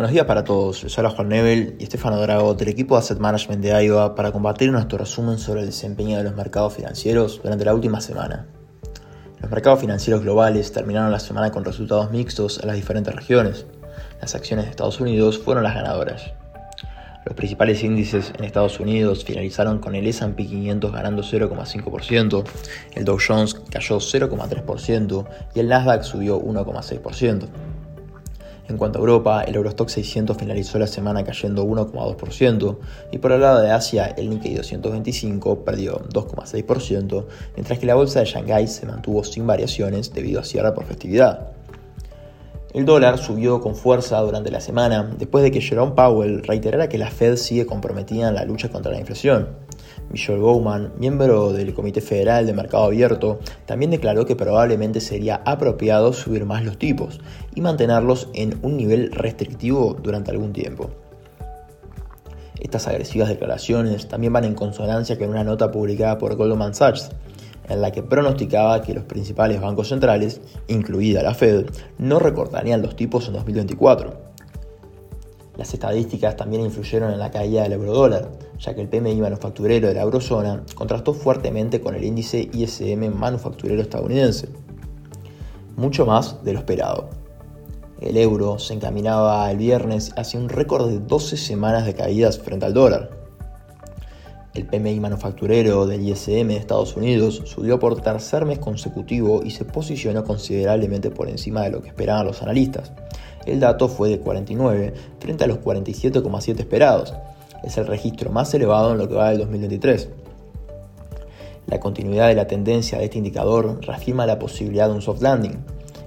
Buenos días para todos, soy Juan Nebel y Estefano Drago del equipo de Asset Management de AIVA para compartir nuestro resumen sobre el desempeño de los mercados financieros durante la última semana. Los mercados financieros globales terminaron la semana con resultados mixtos en las diferentes regiones. Las acciones de Estados Unidos fueron las ganadoras. Los principales índices en Estados Unidos finalizaron con el S&P 500 ganando 0,5%, el Dow Jones cayó 0,3% y el Nasdaq subió 1,6%. En cuanto a Europa, el Eurostock 600 finalizó la semana cayendo 1,2% y por el lado de Asia, el Nikkei 225 perdió 2,6%, mientras que la bolsa de Shanghái se mantuvo sin variaciones debido a cierre por festividad. El dólar subió con fuerza durante la semana después de que Jerome Powell reiterara que la Fed sigue comprometida en la lucha contra la inflación. Michelle Bowman, miembro del Comité Federal de Mercado Abierto, también declaró que probablemente sería apropiado subir más los tipos y mantenerlos en un nivel restrictivo durante algún tiempo. Estas agresivas declaraciones también van en consonancia con una nota publicada por Goldman Sachs, en la que pronosticaba que los principales bancos centrales, incluida la Fed, no recortarían los tipos en 2024. Las estadísticas también influyeron en la caída del eurodólar, ya que el PMI manufacturero de la eurozona contrastó fuertemente con el índice ISM manufacturero estadounidense, mucho más de lo esperado. El euro se encaminaba el viernes hacia un récord de 12 semanas de caídas frente al dólar. El PMI manufacturero del ISM de Estados Unidos subió por tercer mes consecutivo y se posicionó considerablemente por encima de lo que esperaban los analistas, el dato fue de 49 frente a los 47,7 esperados. Es el registro más elevado en lo que va del 2023. La continuidad de la tendencia de este indicador reafirma la posibilidad de un soft landing.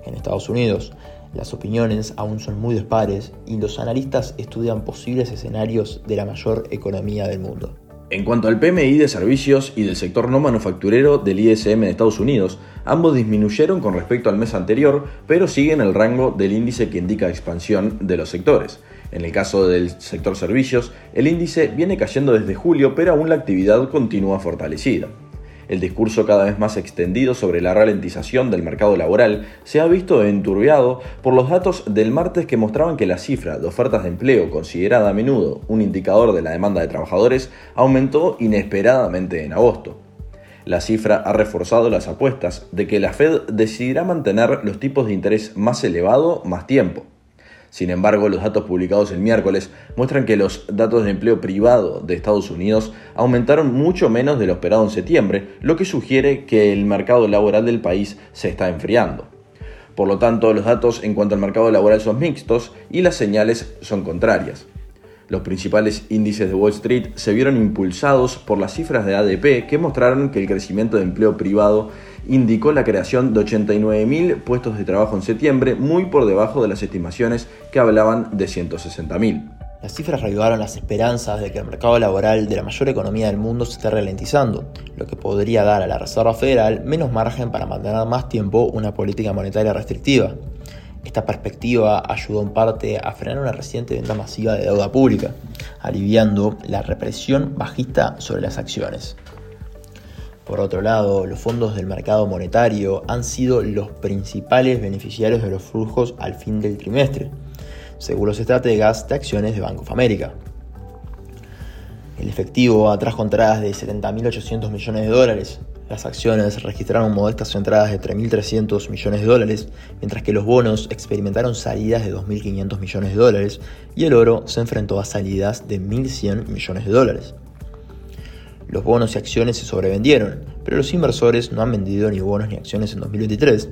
En Estados Unidos, las opiniones aún son muy dispares y los analistas estudian posibles escenarios de la mayor economía del mundo. En cuanto al PMI de servicios y del sector no manufacturero del ISM de Estados Unidos, ambos disminuyeron con respecto al mes anterior, pero siguen el rango del índice que indica expansión de los sectores. En el caso del sector servicios, el índice viene cayendo desde julio, pero aún la actividad continúa fortalecida. El discurso cada vez más extendido sobre la ralentización del mercado laboral se ha visto enturbiado por los datos del martes que mostraban que la cifra de ofertas de empleo, considerada a menudo un indicador de la demanda de trabajadores, aumentó inesperadamente en agosto. La cifra ha reforzado las apuestas de que la Fed decidirá mantener los tipos de interés más elevado más tiempo. Sin embargo, los datos publicados el miércoles muestran que los datos de empleo privado de Estados Unidos aumentaron mucho menos de lo esperado en septiembre, lo que sugiere que el mercado laboral del país se está enfriando. Por lo tanto, los datos en cuanto al mercado laboral son mixtos y las señales son contrarias. Los principales índices de Wall Street se vieron impulsados por las cifras de ADP que mostraron que el crecimiento de empleo privado indicó la creación de 89.000 puestos de trabajo en septiembre, muy por debajo de las estimaciones que hablaban de 160.000. Las cifras revivaron las esperanzas de que el mercado laboral de la mayor economía del mundo se esté ralentizando, lo que podría dar a la Reserva Federal menos margen para mantener más tiempo una política monetaria restrictiva. Esta perspectiva ayudó en parte a frenar una reciente venta masiva de deuda pública, aliviando la represión bajista sobre las acciones. Por otro lado, los fondos del mercado monetario han sido los principales beneficiarios de los flujos al fin del trimestre, según los estrategas de acciones de Bank of America. El efectivo atrajo entradas de 70.800 millones de dólares. Las acciones registraron modestas entradas de 3.300 millones de dólares, mientras que los bonos experimentaron salidas de 2.500 millones de dólares y el oro se enfrentó a salidas de 1.100 millones de dólares. Los bonos y acciones se sobrevendieron, pero los inversores no han vendido ni bonos ni acciones en 2023.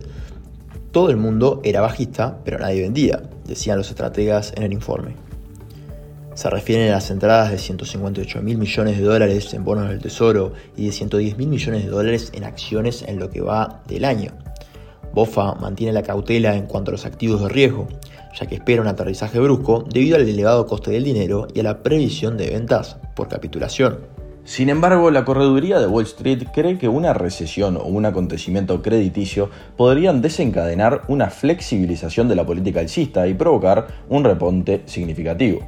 Todo el mundo era bajista, pero nadie vendía, decían los estrategas en el informe. Se refieren a las entradas de 158 mil millones de dólares en bonos del Tesoro y de 110 mil millones de dólares en acciones en lo que va del año. BOFA mantiene la cautela en cuanto a los activos de riesgo, ya que espera un aterrizaje brusco debido al elevado coste del dinero y a la previsión de ventas por capitulación. Sin embargo, la correduría de Wall Street cree que una recesión o un acontecimiento crediticio podrían desencadenar una flexibilización de la política alcista y provocar un reponte significativo.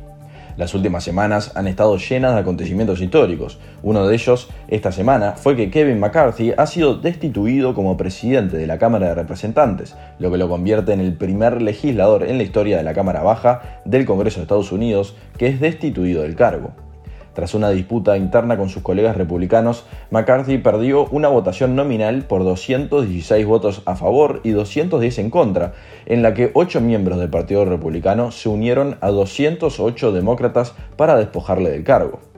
Las últimas semanas han estado llenas de acontecimientos históricos. Uno de ellos, esta semana, fue que Kevin McCarthy ha sido destituido como presidente de la Cámara de Representantes, lo que lo convierte en el primer legislador en la historia de la Cámara Baja del Congreso de Estados Unidos que es destituido del cargo. Tras una disputa interna con sus colegas republicanos, McCarthy perdió una votación nominal por 216 votos a favor y 210 en contra, en la que ocho miembros del Partido Republicano se unieron a 208 demócratas para despojarle del cargo.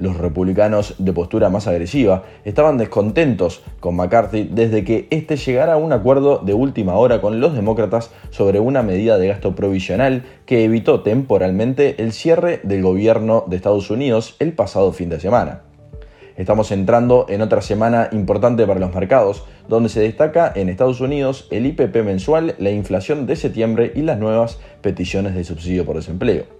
Los republicanos de postura más agresiva estaban descontentos con McCarthy desde que éste llegara a un acuerdo de última hora con los demócratas sobre una medida de gasto provisional que evitó temporalmente el cierre del gobierno de Estados Unidos el pasado fin de semana. Estamos entrando en otra semana importante para los mercados, donde se destaca en Estados Unidos el IPP mensual, la inflación de septiembre y las nuevas peticiones de subsidio por desempleo.